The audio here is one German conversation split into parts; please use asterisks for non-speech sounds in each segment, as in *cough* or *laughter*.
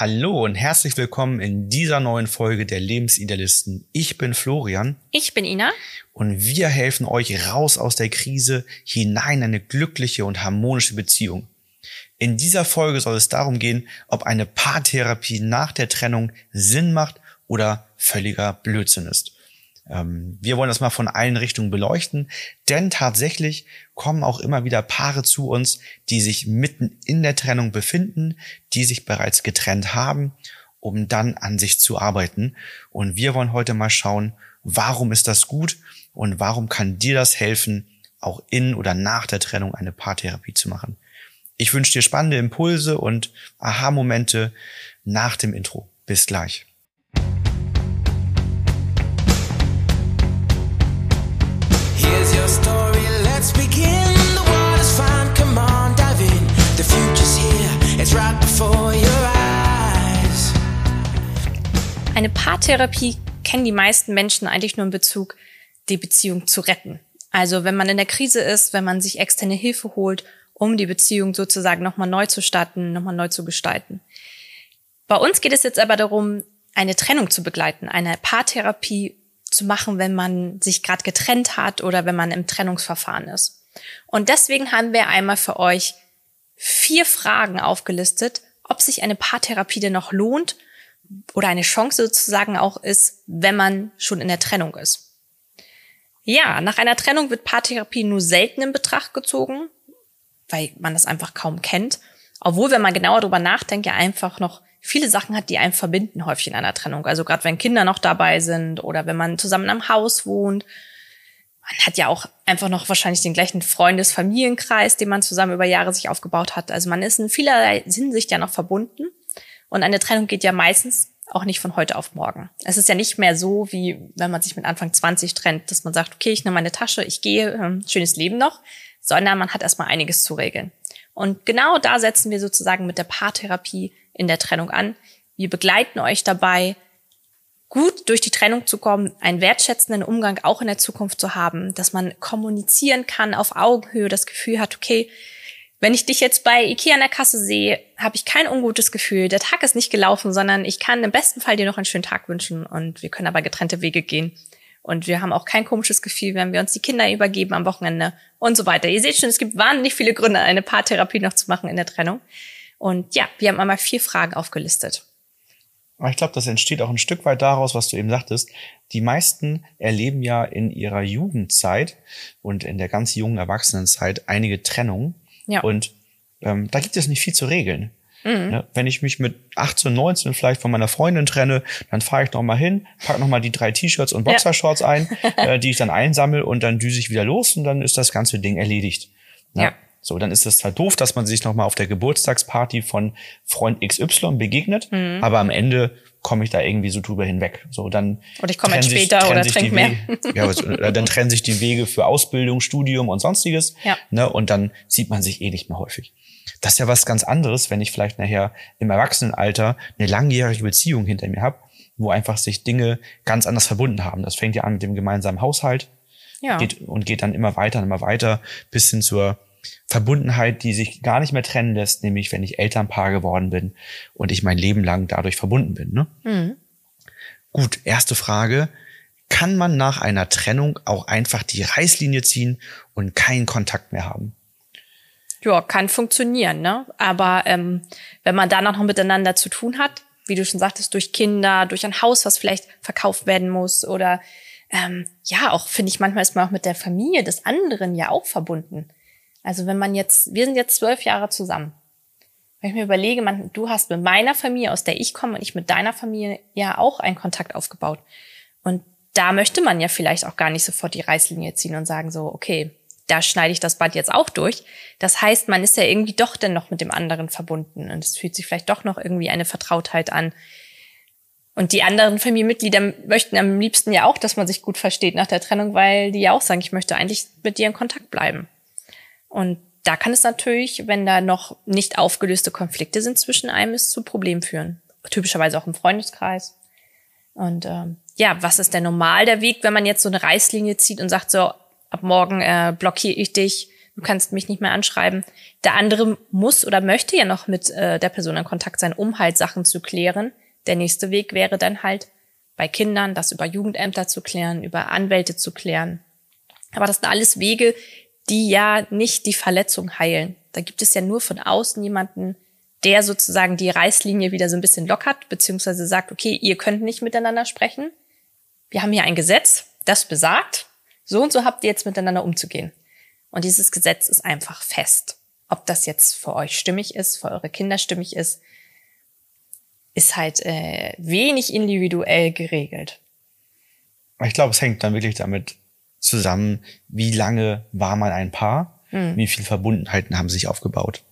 Hallo und herzlich willkommen in dieser neuen Folge der Lebensidealisten. Ich bin Florian. Ich bin Ina. Und wir helfen euch raus aus der Krise hinein in eine glückliche und harmonische Beziehung. In dieser Folge soll es darum gehen, ob eine Paartherapie nach der Trennung Sinn macht oder völliger Blödsinn ist. Ähm, wir wollen das mal von allen Richtungen beleuchten, denn tatsächlich kommen auch immer wieder Paare zu uns, die sich mitten in der Trennung befinden, die sich bereits getrennt haben, um dann an sich zu arbeiten. Und wir wollen heute mal schauen, warum ist das gut und warum kann dir das helfen, auch in oder nach der Trennung eine Paartherapie zu machen. Ich wünsche dir spannende Impulse und Aha-Momente nach dem Intro. Bis gleich. Eine Paartherapie kennen die meisten Menschen eigentlich nur in Bezug, die Beziehung zu retten. Also wenn man in der Krise ist, wenn man sich externe Hilfe holt, um die Beziehung sozusagen nochmal neu zu starten, nochmal neu zu gestalten. Bei uns geht es jetzt aber darum, eine Trennung zu begleiten, eine Paartherapie zu machen, wenn man sich gerade getrennt hat oder wenn man im Trennungsverfahren ist. Und deswegen haben wir einmal für euch vier Fragen aufgelistet, ob sich eine Paartherapie denn noch lohnt oder eine Chance sozusagen auch ist, wenn man schon in der Trennung ist. Ja, nach einer Trennung wird Paartherapie nur selten in Betracht gezogen, weil man das einfach kaum kennt. Obwohl, wenn man genauer darüber nachdenkt, ja einfach noch viele Sachen hat, die einen verbinden häufig in einer Trennung. Also gerade wenn Kinder noch dabei sind oder wenn man zusammen am Haus wohnt. Man hat ja auch einfach noch wahrscheinlich den gleichen Freundes-Familienkreis, den man zusammen über Jahre sich aufgebaut hat. Also man ist in vielerlei Hinsicht ja noch verbunden. Und eine Trennung geht ja meistens auch nicht von heute auf morgen. Es ist ja nicht mehr so, wie wenn man sich mit Anfang 20 trennt, dass man sagt, okay, ich nehme meine Tasche, ich gehe, ähm, schönes Leben noch, sondern man hat erstmal einiges zu regeln. Und genau da setzen wir sozusagen mit der Paartherapie in der Trennung an. Wir begleiten euch dabei, gut durch die Trennung zu kommen, einen wertschätzenden Umgang auch in der Zukunft zu haben, dass man kommunizieren kann auf Augenhöhe, das Gefühl hat, okay, wenn ich dich jetzt bei Ikea an der Kasse sehe, habe ich kein ungutes Gefühl. Der Tag ist nicht gelaufen, sondern ich kann im besten Fall dir noch einen schönen Tag wünschen und wir können aber getrennte Wege gehen. Und wir haben auch kein komisches Gefühl, wenn wir uns die Kinder übergeben am Wochenende und so weiter. Ihr seht schon, es gibt wahnsinnig viele Gründe, eine Paartherapie noch zu machen in der Trennung. Und ja, wir haben einmal vier Fragen aufgelistet. Ich glaube, das entsteht auch ein Stück weit daraus, was du eben sagtest. Die meisten erleben ja in ihrer Jugendzeit und in der ganz jungen Erwachsenenzeit einige Trennungen. Ja. Und ähm, da gibt es nicht viel zu regeln. Mhm. Ja, wenn ich mich mit 18, 19 vielleicht von meiner Freundin trenne, dann fahre ich noch mal hin, pack noch mal die drei T-Shirts und Boxershorts ja. ein, *laughs* äh, die ich dann einsammel und dann düse ich wieder los und dann ist das ganze Ding erledigt. Ja. ja. So, dann ist es halt doof, dass man sich noch mal auf der Geburtstagsparty von Freund XY begegnet, mhm. aber am Ende komme ich da irgendwie so drüber hinweg. So, dann oder ich komme jetzt später sich, oder trink mehr. Wege, ja, dann trennen sich die Wege für Ausbildung, Studium und sonstiges. Ja. Ne, und dann sieht man sich eh nicht mehr häufig. Das ist ja was ganz anderes, wenn ich vielleicht nachher im Erwachsenenalter eine langjährige Beziehung hinter mir habe, wo einfach sich Dinge ganz anders verbunden haben. Das fängt ja an mit dem gemeinsamen Haushalt ja. geht, und geht dann immer weiter und immer weiter bis hin zur Verbundenheit, die sich gar nicht mehr trennen lässt, nämlich wenn ich Elternpaar geworden bin und ich mein Leben lang dadurch verbunden bin. Ne? Mhm. Gut, erste Frage. Kann man nach einer Trennung auch einfach die Reißlinie ziehen und keinen Kontakt mehr haben? Ja, kann funktionieren, ne? Aber ähm, wenn man da noch miteinander zu tun hat, wie du schon sagtest, durch Kinder, durch ein Haus, was vielleicht verkauft werden muss oder ähm, ja, auch finde ich manchmal ist man auch mit der Familie des anderen ja auch verbunden. Also wenn man jetzt, wir sind jetzt zwölf Jahre zusammen. Wenn ich mir überlege, man, du hast mit meiner Familie, aus der ich komme, und ich mit deiner Familie ja auch einen Kontakt aufgebaut. Und da möchte man ja vielleicht auch gar nicht sofort die Reißlinie ziehen und sagen so, okay, da schneide ich das Band jetzt auch durch. Das heißt, man ist ja irgendwie doch dann noch mit dem anderen verbunden und es fühlt sich vielleicht doch noch irgendwie eine Vertrautheit an. Und die anderen Familienmitglieder möchten am liebsten ja auch, dass man sich gut versteht nach der Trennung, weil die ja auch sagen, ich möchte eigentlich mit dir in Kontakt bleiben. Und da kann es natürlich, wenn da noch nicht aufgelöste Konflikte sind zwischen einem, es zu Problemen führen. Typischerweise auch im Freundeskreis. Und ähm, ja, was ist denn normal der Weg, wenn man jetzt so eine Reißlinie zieht und sagt so, ab morgen äh, blockiere ich dich, du kannst mich nicht mehr anschreiben. Der andere muss oder möchte ja noch mit äh, der Person in Kontakt sein, um halt Sachen zu klären. Der nächste Weg wäre dann halt bei Kindern, das über Jugendämter zu klären, über Anwälte zu klären. Aber das sind alles Wege, die ja nicht die Verletzung heilen. Da gibt es ja nur von außen jemanden, der sozusagen die Reißlinie wieder so ein bisschen lockert, beziehungsweise sagt, okay, ihr könnt nicht miteinander sprechen. Wir haben hier ein Gesetz, das besagt, so und so habt ihr jetzt miteinander umzugehen. Und dieses Gesetz ist einfach fest. Ob das jetzt für euch stimmig ist, für eure Kinder stimmig ist, ist halt äh, wenig individuell geregelt. Ich glaube, es hängt dann wirklich damit zusammen, wie lange war man ein Paar, mhm. wie viel Verbundenheiten haben sich aufgebaut.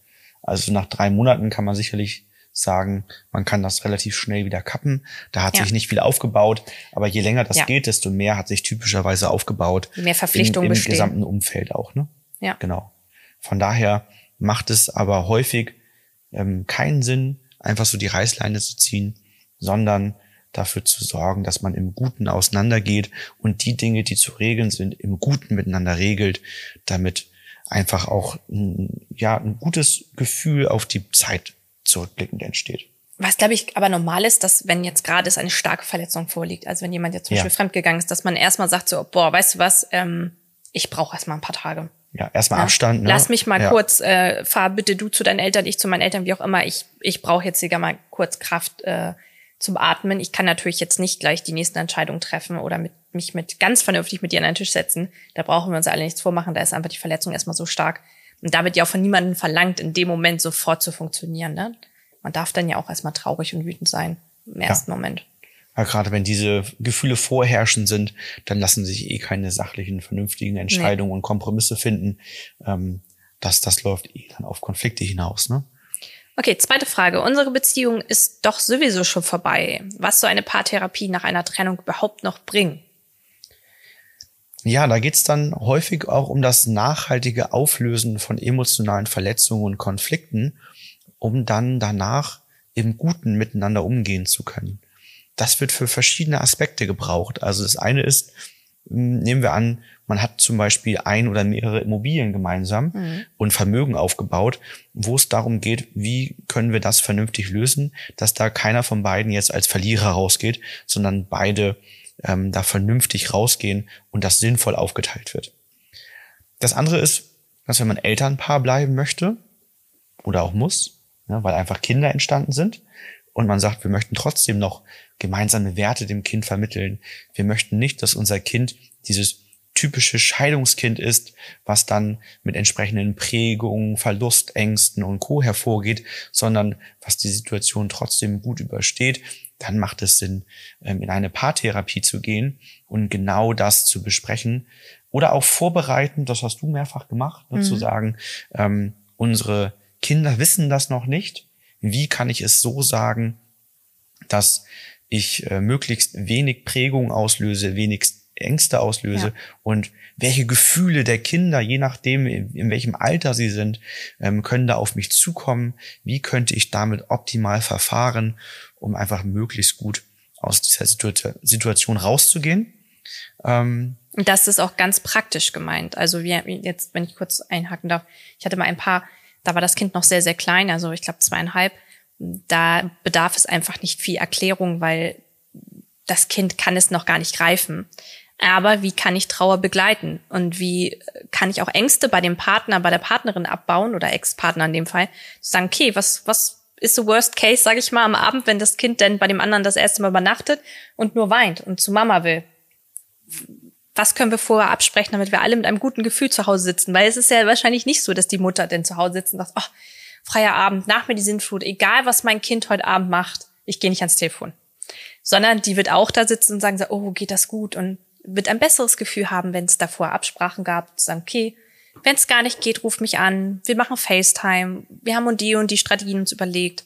Also nach drei Monaten kann man sicherlich sagen, man kann das relativ schnell wieder kappen. Da hat ja. sich nicht viel aufgebaut, aber je länger das ja. geht, desto mehr hat sich typischerweise aufgebaut. Mehr Verpflichtungen im, im gesamten Umfeld auch, ne? Ja. Genau. Von daher macht es aber häufig ähm, keinen Sinn, einfach so die Reißleine zu ziehen, sondern dafür zu sorgen, dass man im Guten auseinandergeht und die Dinge, die zu regeln sind, im Guten miteinander regelt, damit einfach auch ein, ja, ein gutes Gefühl auf die Zeit zurückblickend entsteht. Was, glaube ich, aber normal ist, dass wenn jetzt gerade es eine starke Verletzung vorliegt, also wenn jemand jetzt zum ja. Beispiel fremdgegangen ist, dass man erstmal sagt so, boah, weißt du was, ähm, ich brauche erstmal ein paar Tage. Ja, erstmal ja. Abstand. Ne? Lass mich mal ja. kurz, äh, fahr bitte du zu deinen Eltern, ich zu meinen Eltern, wie auch immer. Ich, ich brauche jetzt sogar mal kurz Kraft äh, zum Atmen. Ich kann natürlich jetzt nicht gleich die nächsten Entscheidungen treffen oder mit, mich mit ganz vernünftig mit dir an den Tisch setzen. Da brauchen wir uns alle nichts vormachen. Da ist einfach die Verletzung erstmal so stark. Und da wird ja auch von niemandem verlangt, in dem Moment sofort zu funktionieren. Ne? Man darf dann ja auch erstmal traurig und wütend sein im ersten ja. Moment. Ja, gerade wenn diese Gefühle vorherrschend sind, dann lassen sich eh keine sachlichen, vernünftigen Entscheidungen nee. und Kompromisse finden. Ähm, das, das läuft eh dann auf Konflikte hinaus. Ne? Okay, zweite Frage. Unsere Beziehung ist doch sowieso schon vorbei. Was soll eine Paartherapie nach einer Trennung überhaupt noch bringen? Ja, da geht's dann häufig auch um das nachhaltige Auflösen von emotionalen Verletzungen und Konflikten, um dann danach im Guten miteinander umgehen zu können das wird für verschiedene Aspekte gebraucht. Also das eine ist, nehmen wir an, man hat zum Beispiel ein oder mehrere Immobilien gemeinsam mhm. und Vermögen aufgebaut, wo es darum geht, wie können wir das vernünftig lösen, dass da keiner von beiden jetzt als Verlierer rausgeht, sondern beide ähm, da vernünftig rausgehen und das sinnvoll aufgeteilt wird. Das andere ist, dass wenn man Elternpaar bleiben möchte oder auch muss, ja, weil einfach Kinder entstanden sind, und man sagt, wir möchten trotzdem noch gemeinsame Werte dem Kind vermitteln. Wir möchten nicht, dass unser Kind dieses typische Scheidungskind ist, was dann mit entsprechenden Prägungen, Verlustängsten und Co. hervorgeht, sondern was die Situation trotzdem gut übersteht, dann macht es Sinn, ähm, in eine Paartherapie zu gehen und genau das zu besprechen oder auch vorbereiten, das hast du mehrfach gemacht, ne, mhm. zu sagen, ähm, unsere Kinder wissen das noch nicht, wie kann ich es so sagen, dass ich äh, möglichst wenig Prägung auslöse, wenigst Ängste auslöse ja. und welche Gefühle der Kinder, je nachdem, in, in welchem Alter sie sind, ähm, können da auf mich zukommen. Wie könnte ich damit optimal verfahren, um einfach möglichst gut aus dieser Situ Situation rauszugehen? Ähm, das ist auch ganz praktisch gemeint. Also wir jetzt, wenn ich kurz einhaken darf, ich hatte mal ein paar da war das Kind noch sehr, sehr klein, also ich glaube zweieinhalb. Da bedarf es einfach nicht viel Erklärung, weil das Kind kann es noch gar nicht greifen. Aber wie kann ich Trauer begleiten? Und wie kann ich auch Ängste bei dem Partner, bei der Partnerin abbauen oder Ex-Partner in dem Fall? Zu sagen, okay, was, was ist the worst case, sage ich mal, am Abend, wenn das Kind denn bei dem anderen das erste Mal übernachtet und nur weint und zu Mama will? Was können wir vorher absprechen, damit wir alle mit einem guten Gefühl zu Hause sitzen? Weil es ist ja wahrscheinlich nicht so, dass die Mutter denn zu Hause sitzt und sagt, oh, freier Abend, nach mir die Sintflut, egal was mein Kind heute Abend macht, ich gehe nicht ans Telefon. Sondern die wird auch da sitzen und sagen, oh, geht das gut? Und wird ein besseres Gefühl haben, wenn es davor Absprachen gab, zu sagen, okay, wenn es gar nicht geht, ruf mich an, wir machen FaceTime, wir haben und die und die Strategien uns überlegt.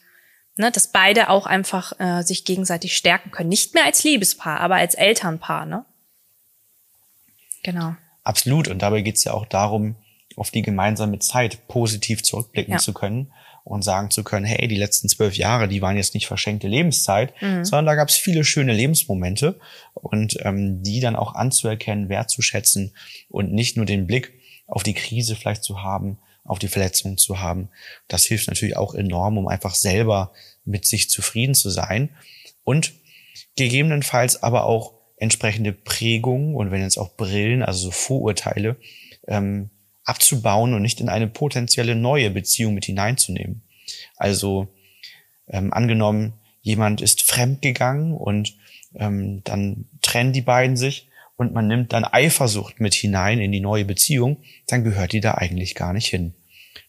Ne, dass beide auch einfach äh, sich gegenseitig stärken können. Nicht mehr als Liebespaar, aber als Elternpaar. Ne? Genau. Absolut. Und dabei geht es ja auch darum, auf die gemeinsame Zeit positiv zurückblicken ja. zu können und sagen zu können, hey, die letzten zwölf Jahre, die waren jetzt nicht verschenkte Lebenszeit, mhm. sondern da gab es viele schöne Lebensmomente und ähm, die dann auch anzuerkennen, wertzuschätzen und nicht nur den Blick auf die Krise vielleicht zu haben, auf die Verletzung zu haben. Das hilft natürlich auch enorm, um einfach selber mit sich zufrieden zu sein und gegebenenfalls aber auch entsprechende Prägungen und wenn jetzt auch Brillen, also so Vorurteile, ähm, abzubauen und nicht in eine potenzielle neue Beziehung mit hineinzunehmen. Also ähm, angenommen, jemand ist fremdgegangen und ähm, dann trennen die beiden sich und man nimmt dann Eifersucht mit hinein in die neue Beziehung, dann gehört die da eigentlich gar nicht hin.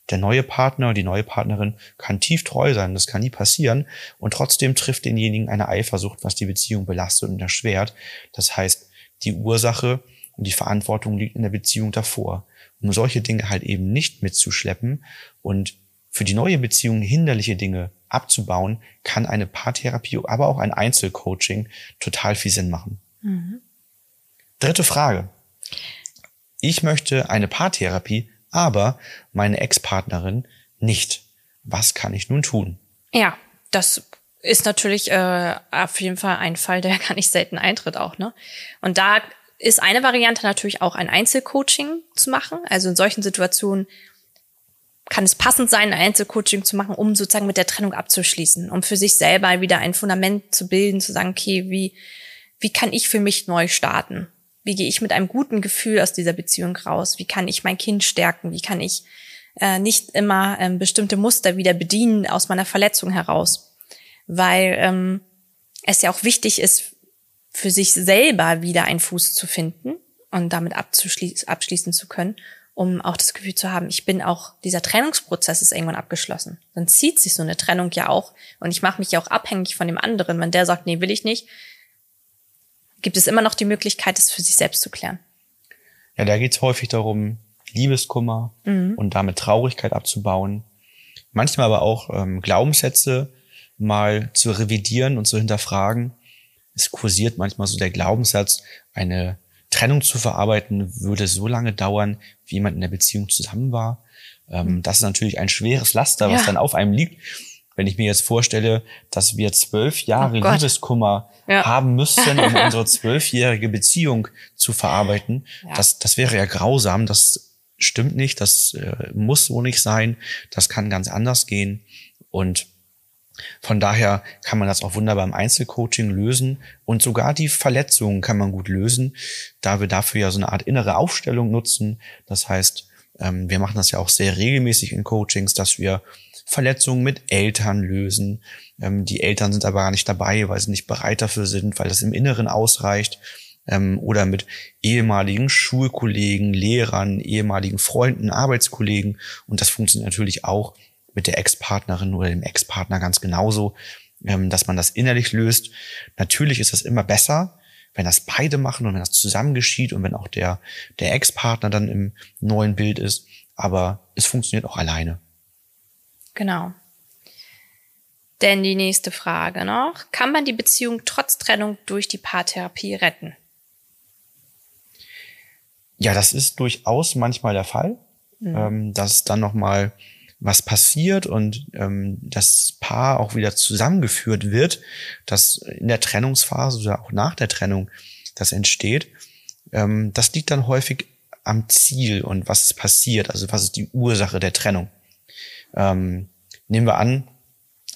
Der neue Partner, die neue Partnerin kann tief treu sein, das kann nie passieren und trotzdem trifft denjenigen eine Eifersucht, was die Beziehung belastet und erschwert. Das heißt, die Ursache und die Verantwortung liegt in der Beziehung davor. Um solche Dinge halt eben nicht mitzuschleppen und für die neue Beziehung hinderliche Dinge abzubauen, kann eine Paartherapie, aber auch ein Einzelcoaching total viel Sinn machen. Mhm. Dritte Frage. Ich möchte eine Paartherapie, aber meine Ex-Partnerin nicht. Was kann ich nun tun? Ja, das ist natürlich äh, auf jeden Fall ein Fall, der *laughs* gar nicht selten eintritt auch. Ne? Und da ist eine Variante natürlich auch ein Einzelcoaching zu machen. Also in solchen Situationen kann es passend sein, ein Einzelcoaching zu machen, um sozusagen mit der Trennung abzuschließen, um für sich selber wieder ein Fundament zu bilden, zu sagen, okay, wie, wie kann ich für mich neu starten? Wie gehe ich mit einem guten Gefühl aus dieser Beziehung raus? Wie kann ich mein Kind stärken? Wie kann ich äh, nicht immer ähm, bestimmte Muster wieder bedienen aus meiner Verletzung heraus? Weil ähm, es ja auch wichtig ist, für sich selber wieder einen Fuß zu finden und damit abschließen zu können um auch das Gefühl zu haben, ich bin auch, dieser Trennungsprozess ist irgendwann abgeschlossen. Dann zieht sich so eine Trennung ja auch und ich mache mich ja auch abhängig von dem anderen. Wenn der sagt, nee, will ich nicht, gibt es immer noch die Möglichkeit, es für sich selbst zu klären. Ja, da geht es häufig darum, Liebeskummer mhm. und damit Traurigkeit abzubauen. Manchmal aber auch ähm, Glaubenssätze mal zu revidieren und zu hinterfragen. Es kursiert manchmal so der Glaubenssatz, eine Trennung zu verarbeiten würde so lange dauern, wie jemand in der Beziehung zusammen war. Ähm, hm. das ist natürlich ein schweres Laster, was ja. dann auf einem liegt. Wenn ich mir jetzt vorstelle, dass wir zwölf Jahre oh Liebeskummer ja. haben müssten, um *laughs* unsere zwölfjährige Beziehung zu verarbeiten, ja. das, das wäre ja grausam. Das stimmt nicht. Das äh, muss so nicht sein. Das kann ganz anders gehen. Und von daher kann man das auch wunderbar im Einzelcoaching lösen und sogar die Verletzungen kann man gut lösen, da wir dafür ja so eine Art innere Aufstellung nutzen. Das heißt, ähm, wir machen das ja auch sehr regelmäßig in Coachings, dass wir Verletzungen mit Eltern lösen. Ähm, die Eltern sind aber gar nicht dabei, weil sie nicht bereit dafür sind, weil das im Inneren ausreicht. Ähm, oder mit ehemaligen Schulkollegen, Lehrern, ehemaligen Freunden, Arbeitskollegen. Und das funktioniert natürlich auch mit der Ex-Partnerin oder dem Ex-Partner ganz genauso, ähm, dass man das innerlich löst. Natürlich ist das immer besser, wenn das beide machen und wenn das zusammen geschieht und wenn auch der, der Ex-Partner dann im neuen Bild ist. Aber es funktioniert auch alleine. Genau. Denn die nächste Frage noch. Kann man die Beziehung trotz Trennung durch die Paartherapie retten? Ja, das ist durchaus manchmal der Fall, mhm. ähm, dass dann nochmal was passiert und ähm, das Paar auch wieder zusammengeführt wird, dass in der Trennungsphase oder auch nach der Trennung das entsteht, ähm, das liegt dann häufig am Ziel und was passiert, also was ist die Ursache der Trennung. Ähm, nehmen wir an,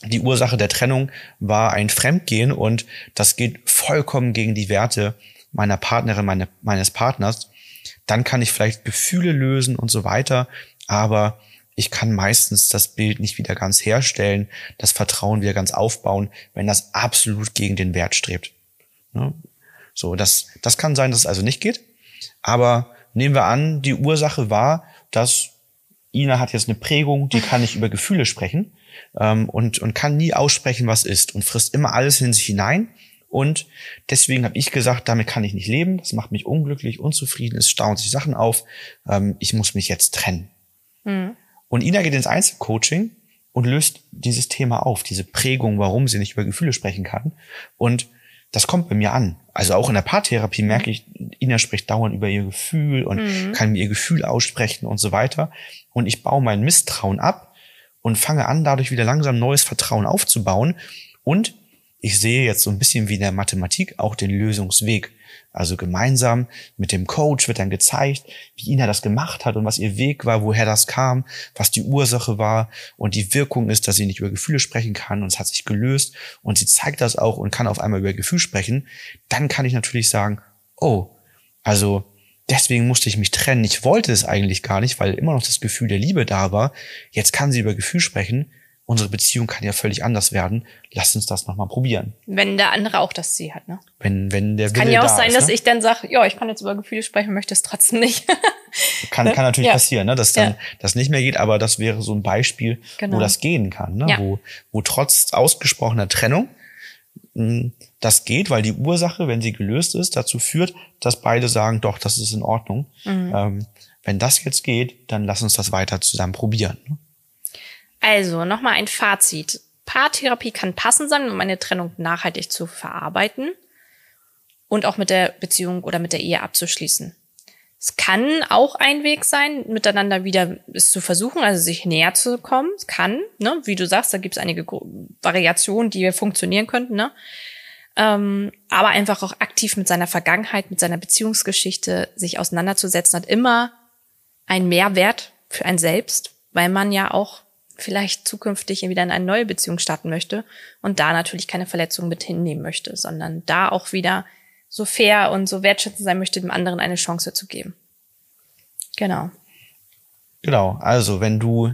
die Ursache der Trennung war ein Fremdgehen und das geht vollkommen gegen die Werte meiner Partnerin, meine, meines Partners, dann kann ich vielleicht Gefühle lösen und so weiter, aber ich kann meistens das Bild nicht wieder ganz herstellen, das Vertrauen wieder ganz aufbauen, wenn das absolut gegen den Wert strebt. Ne? So, das, das kann sein, dass es also nicht geht. Aber nehmen wir an, die Ursache war, dass Ina hat jetzt eine Prägung, die kann nicht über Gefühle sprechen ähm, und, und kann nie aussprechen, was ist und frisst immer alles in sich hinein. Und deswegen habe ich gesagt, damit kann ich nicht leben. Das macht mich unglücklich, unzufrieden, es staunt sich Sachen auf. Ähm, ich muss mich jetzt trennen. Mhm. Und Ina geht ins Einzelcoaching und löst dieses Thema auf, diese Prägung, warum sie nicht über Gefühle sprechen kann. Und das kommt bei mir an. Also auch in der Paartherapie merke ich, Ina spricht dauernd über ihr Gefühl und mhm. kann mir ihr Gefühl aussprechen und so weiter. Und ich baue mein Misstrauen ab und fange an, dadurch wieder langsam neues Vertrauen aufzubauen. Und ich sehe jetzt so ein bisschen wie in der Mathematik auch den Lösungsweg. Also gemeinsam mit dem Coach wird dann gezeigt, wie Ina das gemacht hat und was ihr Weg war, woher das kam, was die Ursache war und die Wirkung ist, dass sie nicht über Gefühle sprechen kann und es hat sich gelöst und sie zeigt das auch und kann auf einmal über Gefühl sprechen. Dann kann ich natürlich sagen, oh, also deswegen musste ich mich trennen. Ich wollte es eigentlich gar nicht, weil immer noch das Gefühl der Liebe da war. Jetzt kann sie über Gefühl sprechen unsere Beziehung kann ja völlig anders werden. Lass uns das nochmal probieren. Wenn der andere auch das Ziel hat, ne? Wenn, wenn der Wille Kann ja auch sein, ist, dass ne? ich dann sage, ja, ich kann jetzt über Gefühle sprechen, möchte es trotzdem nicht. *laughs* kann, kann natürlich ja. passieren, ne? dass dann ja. das nicht mehr geht, aber das wäre so ein Beispiel, genau. wo das gehen kann, ne? Ja. wo, wo trotz ausgesprochener Trennung hm, das geht, weil die Ursache, wenn sie gelöst ist, dazu führt, dass beide sagen, doch, das ist in Ordnung. Mhm. Ähm, wenn das jetzt geht, dann lass uns das weiter zusammen probieren. Ne? Also, nochmal ein Fazit. Paartherapie kann passend sein, um eine Trennung nachhaltig zu verarbeiten und auch mit der Beziehung oder mit der Ehe abzuschließen. Es kann auch ein Weg sein, miteinander wieder es zu versuchen, also sich näher zu kommen. Es kann, ne? wie du sagst, da gibt es einige Variationen, die funktionieren könnten. Ne? Ähm, aber einfach auch aktiv mit seiner Vergangenheit, mit seiner Beziehungsgeschichte sich auseinanderzusetzen, hat immer einen Mehrwert für ein selbst, weil man ja auch vielleicht zukünftig wieder in eine neue Beziehung starten möchte und da natürlich keine Verletzungen mit hinnehmen möchte, sondern da auch wieder so fair und so wertschätzend sein möchte, dem anderen eine Chance zu geben. Genau. Genau, also wenn du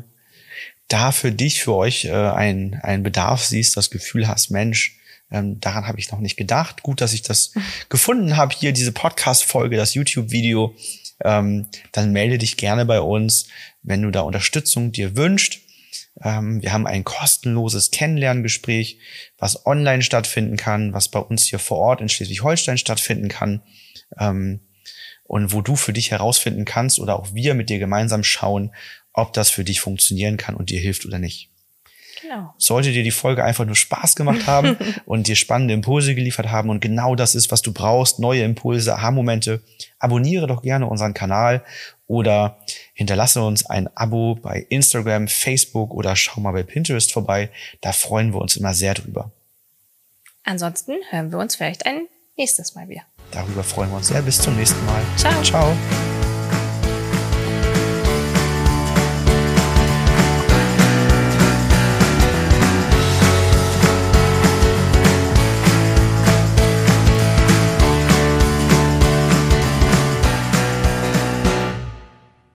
da für dich, für euch äh, ein, ein Bedarf siehst, das Gefühl hast, Mensch, ähm, daran habe ich noch nicht gedacht. Gut, dass ich das *laughs* gefunden habe, hier diese Podcast-Folge, das YouTube-Video. Ähm, dann melde dich gerne bei uns, wenn du da Unterstützung dir wünscht. Ähm, wir haben ein kostenloses Kennenlerngespräch, was online stattfinden kann, was bei uns hier vor Ort in Schleswig-Holstein stattfinden kann. Ähm, und wo du für dich herausfinden kannst oder auch wir mit dir gemeinsam schauen, ob das für dich funktionieren kann und dir hilft oder nicht. Genau. Sollte dir die Folge einfach nur Spaß gemacht haben *laughs* und dir spannende Impulse geliefert haben und genau das ist, was du brauchst, neue Impulse, Aha-Momente, abonniere doch gerne unseren Kanal oder hinterlasse uns ein Abo bei Instagram, Facebook oder schau mal bei Pinterest vorbei. Da freuen wir uns immer sehr drüber. Ansonsten hören wir uns vielleicht ein nächstes Mal wieder. Darüber freuen wir uns sehr. Bis zum nächsten Mal. Ciao. Ciao.